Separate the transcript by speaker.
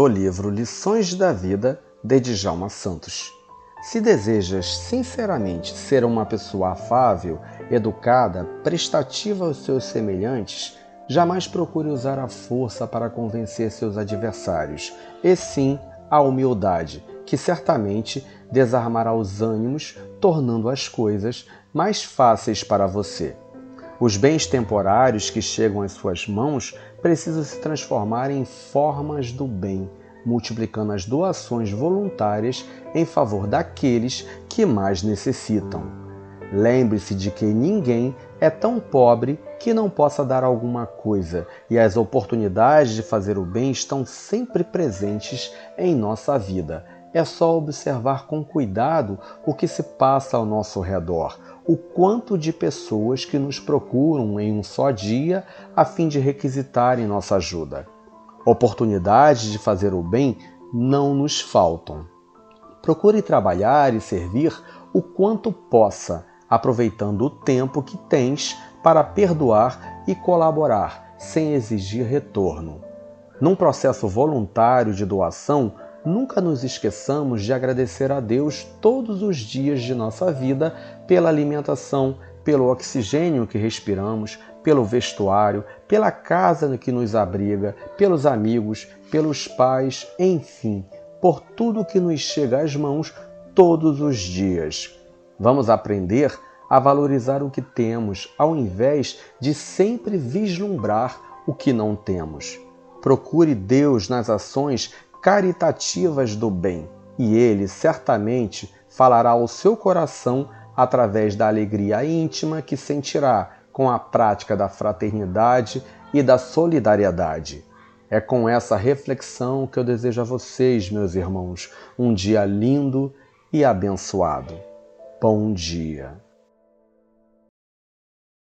Speaker 1: do livro Lições da Vida de Djalma Santos. Se desejas sinceramente ser uma pessoa afável, educada, prestativa aos seus semelhantes, jamais procure usar a força para convencer seus adversários, e sim a humildade, que certamente desarmará os ânimos, tornando as coisas mais fáceis para você. Os bens temporários que chegam às suas mãos precisam se transformar em formas do bem, multiplicando as doações voluntárias em favor daqueles que mais necessitam. Lembre-se de que ninguém é tão pobre que não possa dar alguma coisa, e as oportunidades de fazer o bem estão sempre presentes em nossa vida. É só observar com cuidado o que se passa ao nosso redor, o quanto de pessoas que nos procuram em um só dia a fim de requisitarem nossa ajuda. Oportunidades de fazer o bem não nos faltam. Procure trabalhar e servir o quanto possa, aproveitando o tempo que tens para perdoar e colaborar, sem exigir retorno. Num processo voluntário de doação, nunca nos esqueçamos de agradecer a Deus todos os dias de nossa vida pela alimentação, pelo oxigênio que respiramos, pelo vestuário, pela casa que nos abriga, pelos amigos, pelos pais, enfim, por tudo que nos chega às mãos todos os dias. Vamos aprender a valorizar o que temos, ao invés de sempre vislumbrar o que não temos. Procure Deus nas ações caritativas do bem, e ele certamente falará ao seu coração através da alegria íntima que sentirá com a prática da fraternidade e da solidariedade. É com essa reflexão que eu desejo a vocês, meus irmãos, um dia lindo e abençoado. Bom dia.